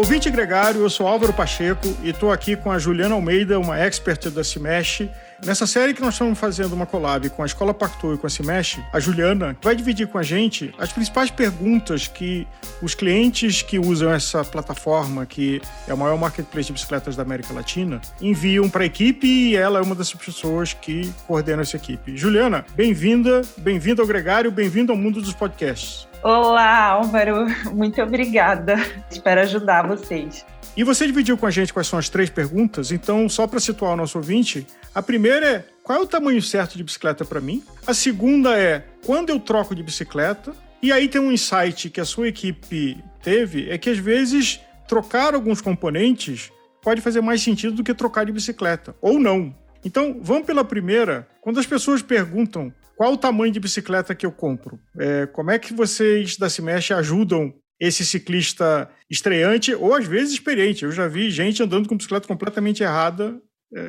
Ouvinte Gregário, eu sou Álvaro Pacheco e estou aqui com a Juliana Almeida, uma expert da Cimesh. Nessa série que nós estamos fazendo uma collab com a Escola Pactu e com a Cimesh, a Juliana vai dividir com a gente as principais perguntas que os clientes que usam essa plataforma, que é o maior marketplace de bicicletas da América Latina, enviam para a equipe e ela é uma dessas pessoas que coordena essa equipe. Juliana, bem-vinda, bem-vinda ao Gregário, bem-vindo ao mundo dos podcasts. Olá, Álvaro. Muito obrigada. Espero ajudar vocês. E você dividiu com a gente quais são as três perguntas, então, só para situar o nosso ouvinte, a primeira é: qual é o tamanho certo de bicicleta para mim? A segunda é: quando eu troco de bicicleta? E aí tem um insight que a sua equipe teve: é que às vezes trocar alguns componentes pode fazer mais sentido do que trocar de bicicleta, ou não. Então, vamos pela primeira. Quando as pessoas perguntam qual o tamanho de bicicleta que eu compro? É, como é que vocês da Cimesh ajudam esse ciclista estreante ou às vezes experiente? Eu já vi gente andando com bicicleta completamente errada,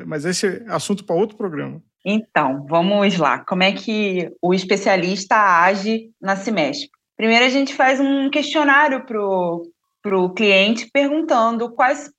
mas esse é assunto para outro programa. Então, vamos lá. Como é que o especialista age na Cimesh? Primeiro, a gente faz um questionário para o cliente perguntando quais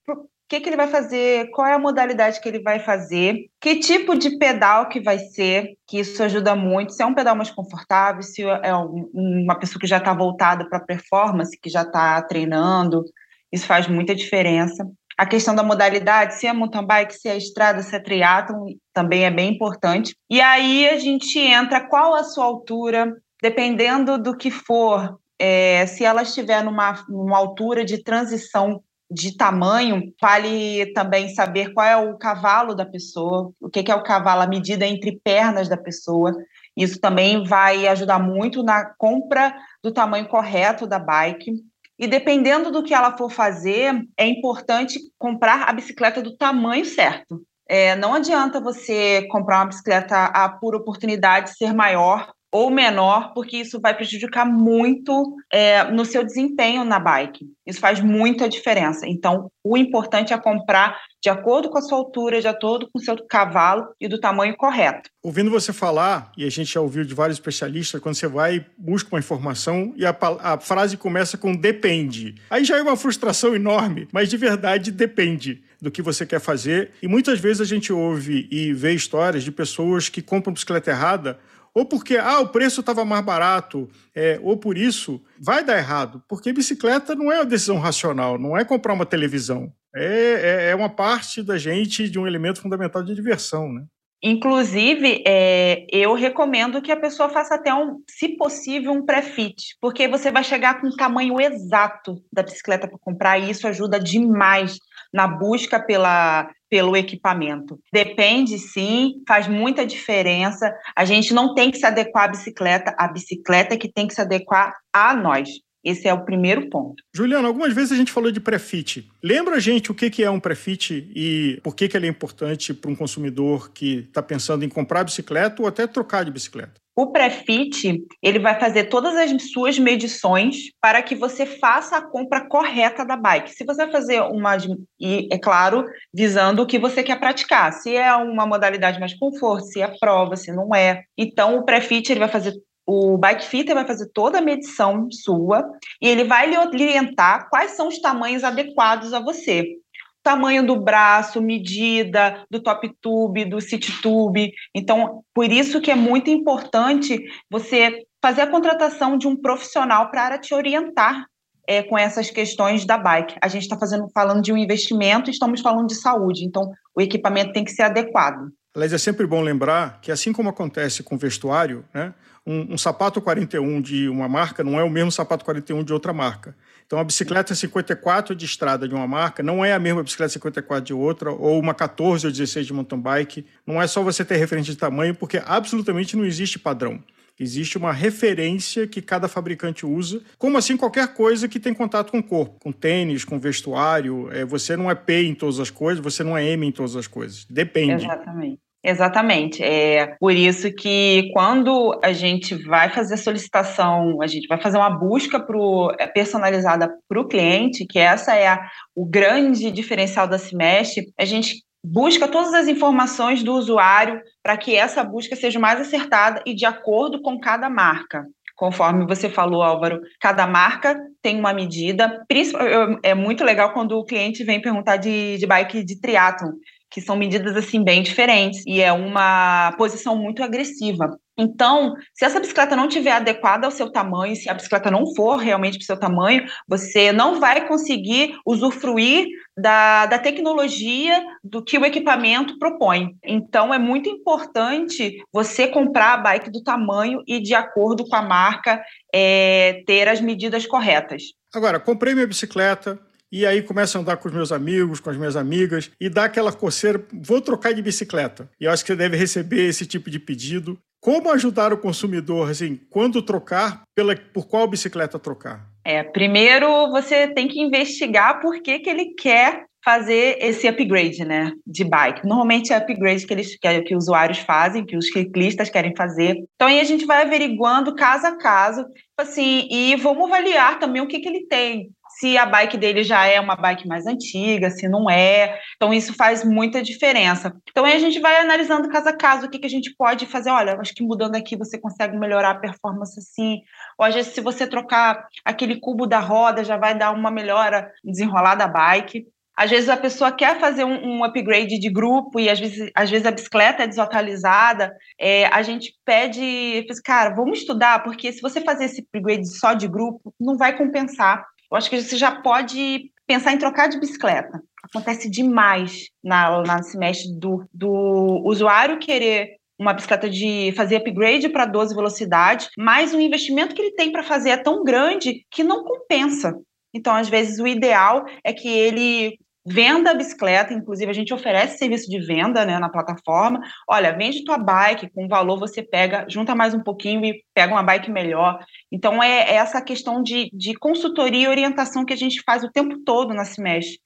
que, que ele vai fazer, qual é a modalidade que ele vai fazer, que tipo de pedal que vai ser, que isso ajuda muito. Se é um pedal mais confortável, se é uma pessoa que já está voltada para performance, que já está treinando, isso faz muita diferença. A questão da modalidade, se é mountain bike, se é estrada, se é triatlon, também é bem importante. E aí a gente entra qual a sua altura, dependendo do que for, é, se ela estiver numa, numa altura de transição de tamanho, vale também saber qual é o cavalo da pessoa, o que é o cavalo, a medida entre pernas da pessoa. Isso também vai ajudar muito na compra do tamanho correto da bike. E dependendo do que ela for fazer, é importante comprar a bicicleta do tamanho certo. É, não adianta você comprar uma bicicleta a por oportunidade ser maior ou menor, porque isso vai prejudicar muito é, no seu desempenho na bike. Isso faz muita diferença. Então, o importante é comprar de acordo com a sua altura, de acordo com o seu cavalo e do tamanho correto. Ouvindo você falar, e a gente já ouviu de vários especialistas, quando você vai busca uma informação e a, a frase começa com depende. Aí já é uma frustração enorme, mas de verdade depende do que você quer fazer. E muitas vezes a gente ouve e vê histórias de pessoas que compram bicicleta errada ou porque ah, o preço estava mais barato, é, ou por isso, vai dar errado. Porque bicicleta não é uma decisão racional, não é comprar uma televisão. É, é, é uma parte da gente de um elemento fundamental de diversão, né? Inclusive, é, eu recomendo que a pessoa faça até um, se possível, um pré-fit, porque você vai chegar com o tamanho exato da bicicleta para comprar e isso ajuda demais na busca pela, pelo equipamento. Depende, sim, faz muita diferença. A gente não tem que se adequar à bicicleta, a bicicleta é que tem que se adequar a nós. Esse é o primeiro ponto. Juliana, algumas vezes a gente falou de pré-fit. Lembra a gente o que é um pré-fit e por que ele é importante para um consumidor que está pensando em comprar bicicleta ou até trocar de bicicleta? O pré-fit, ele vai fazer todas as suas medições para que você faça a compra correta da bike. Se você vai fazer uma, e é claro, visando o que você quer praticar, se é uma modalidade mais conforto, se é prova, se não é. Então, o pré-fit, ele vai fazer o bike fitter vai fazer toda a medição sua e ele vai lhe orientar quais são os tamanhos adequados a você tamanho do braço, medida do top tube, do city tube. Então, por isso que é muito importante você fazer a contratação de um profissional para te orientar é, com essas questões da bike. A gente está falando de um investimento, estamos falando de saúde, então o equipamento tem que ser adequado. Aliás, é sempre bom lembrar que, assim como acontece com vestuário, né, um, um, sapato 41 de uma marca não é o mesmo sapato 41 de outra marca. Então, a bicicleta 54 de estrada de uma marca não é a mesma bicicleta 54 de outra, ou uma 14 ou 16 de mountain bike. Não é só você ter referência de tamanho, porque absolutamente não existe padrão. Existe uma referência que cada fabricante usa, como assim qualquer coisa que tem contato com o corpo, com tênis, com vestuário. É, você não é P em todas as coisas, você não é M em todas as coisas. Depende. Exatamente. Exatamente. É por isso que quando a gente vai fazer a solicitação, a gente vai fazer uma busca pro, é, personalizada para o cliente, que essa é a, o grande diferencial da Cimesh, a gente busca todas as informações do usuário para que essa busca seja mais acertada e de acordo com cada marca. conforme você falou, Álvaro, cada marca tem uma medida. É muito legal quando o cliente vem perguntar de, de bike de triatlon, que são medidas assim bem diferentes e é uma posição muito agressiva. Então, se essa bicicleta não estiver adequada ao seu tamanho, se a bicicleta não for realmente para o seu tamanho, você não vai conseguir usufruir da, da tecnologia do que o equipamento propõe. Então, é muito importante você comprar a bike do tamanho e, de acordo com a marca, é, ter as medidas corretas. Agora, comprei minha bicicleta, e aí começo a andar com os meus amigos, com as minhas amigas, e dá aquela coceira, vou trocar de bicicleta. E eu acho que você deve receber esse tipo de pedido. Como ajudar o consumidor, assim, quando trocar, pela, por qual bicicleta trocar? É, primeiro você tem que investigar por que, que ele quer fazer esse upgrade, né, de bike. Normalmente é upgrade que eles que, que usuários fazem, que os ciclistas querem fazer. Então aí a gente vai averiguando caso a caso, assim, e vamos avaliar também o que que ele tem se a bike dele já é uma bike mais antiga, se não é. Então, isso faz muita diferença. Então, aí a gente vai analisando caso a caso o que, que a gente pode fazer. Olha, acho que mudando aqui você consegue melhorar a performance assim. Ou às vezes, se você trocar aquele cubo da roda, já vai dar uma melhora desenrolar da bike. Às vezes a pessoa quer fazer um, um, upgrade de grupo e às vezes, às vezes a bicicleta é desatualizada. É, a gente pede, cara, vamos estudar, porque se você fazer esse upgrade só de grupo, não vai compensar eu acho que você já pode pensar em trocar de bicicleta. Acontece demais na, na semestre do, do usuário querer uma bicicleta de fazer upgrade para 12 velocidades, mas o investimento que ele tem para fazer é tão grande que não compensa. Então, às vezes, o ideal é que ele venda a bicicleta, inclusive a gente oferece serviço de venda né, na plataforma. Olha, vende tua bike, com valor você pega, junta mais um pouquinho e pega uma bike melhor. Então é, é essa questão de, de consultoria e orientação que a gente faz o tempo todo na Cimesh.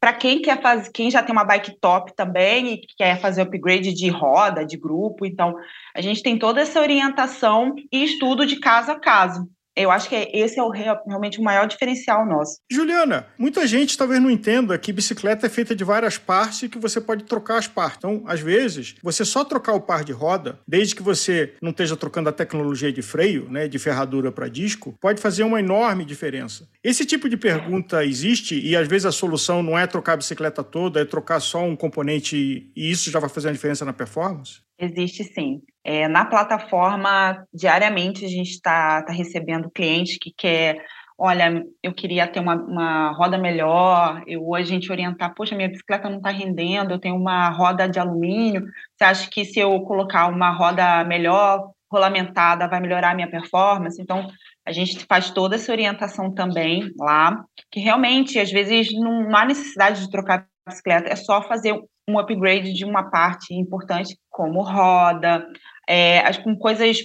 Para quem quer fazer, quem já tem uma bike top também e quer fazer upgrade de roda, de grupo, então a gente tem toda essa orientação e estudo de caso a caso. Eu acho que esse é o, realmente o maior diferencial nosso. Juliana, muita gente talvez não entenda que bicicleta é feita de várias partes e que você pode trocar as partes. Então, às vezes, você só trocar o par de roda, desde que você não esteja trocando a tecnologia de freio, né, de ferradura para disco, pode fazer uma enorme diferença. Esse tipo de pergunta existe e às vezes a solução não é trocar a bicicleta toda, é trocar só um componente e isso já vai fazer uma diferença na performance? Existe sim. É, na plataforma, diariamente, a gente está tá recebendo clientes que quer, olha, eu queria ter uma, uma roda melhor, eu, a gente orientar, poxa, minha bicicleta não está rendendo, eu tenho uma roda de alumínio, você acha que se eu colocar uma roda melhor, rolamentada, vai melhorar a minha performance? Então, a gente faz toda essa orientação também lá, que realmente, às vezes, não há necessidade de trocar bicicleta, é só fazer um upgrade de uma parte importante, como roda, é, com coisas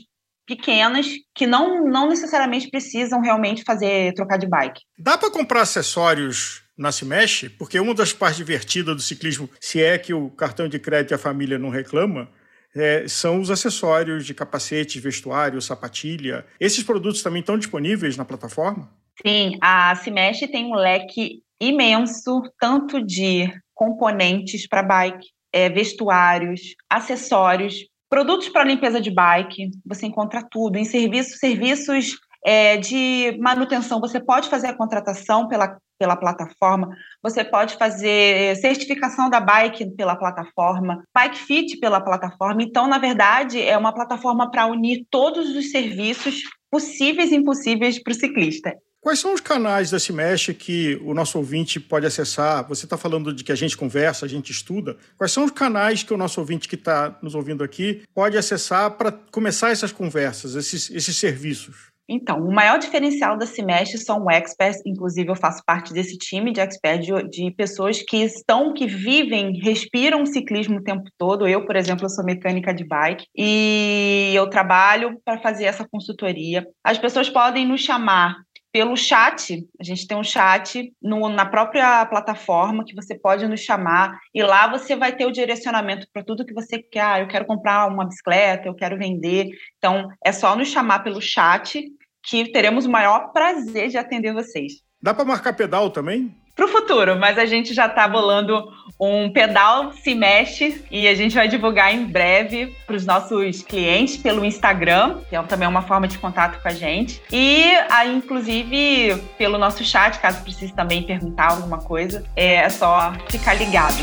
pequenas que não, não necessariamente precisam realmente fazer trocar de bike. Dá para comprar acessórios na Cimesh? Porque uma das partes divertidas do ciclismo, se é que o cartão de crédito e a família não reclama, é, são os acessórios de capacete, vestuário, sapatilha. Esses produtos também estão disponíveis na plataforma? Sim, a Cimesh tem um leque imenso, tanto de componentes para bike, é, vestuários, acessórios, produtos para limpeza de bike, você encontra tudo. Em serviços, serviços é, de manutenção, você pode fazer a contratação pela, pela plataforma, você pode fazer certificação da bike pela plataforma, bike fit pela plataforma. Então, na verdade, é uma plataforma para unir todos os serviços possíveis e impossíveis para o ciclista. Quais são os canais da Cimesh que o nosso ouvinte pode acessar? Você está falando de que a gente conversa, a gente estuda. Quais são os canais que o nosso ouvinte que está nos ouvindo aqui pode acessar para começar essas conversas, esses, esses serviços? Então, o maior diferencial da Cimesh são experts, inclusive eu faço parte desse time de experts, de, de, pessoas que estão, que vivem, respiram ciclismo o tempo todo. Eu, por exemplo, sou mecânica de bike e eu trabalho para fazer essa consultoria. As pessoas podem nos chamar pelo chat. A gente tem um chat no, na própria plataforma que você pode nos chamar e lá você vai ter o direcionamento para tudo que você quer. Ah, eu quero comprar uma bicicleta, eu quero vender. Então, é só nos chamar pelo chat que teremos o maior prazer de atender vocês. Dá para marcar pedal também? Para o futuro, mas a gente já está bolando um pedal se mexe e a gente vai divulgar em breve para os nossos clientes pelo Instagram, que é também uma forma de contato com a gente. E aí, inclusive, pelo nosso chat, caso precise também perguntar alguma coisa, é só ficar ligado.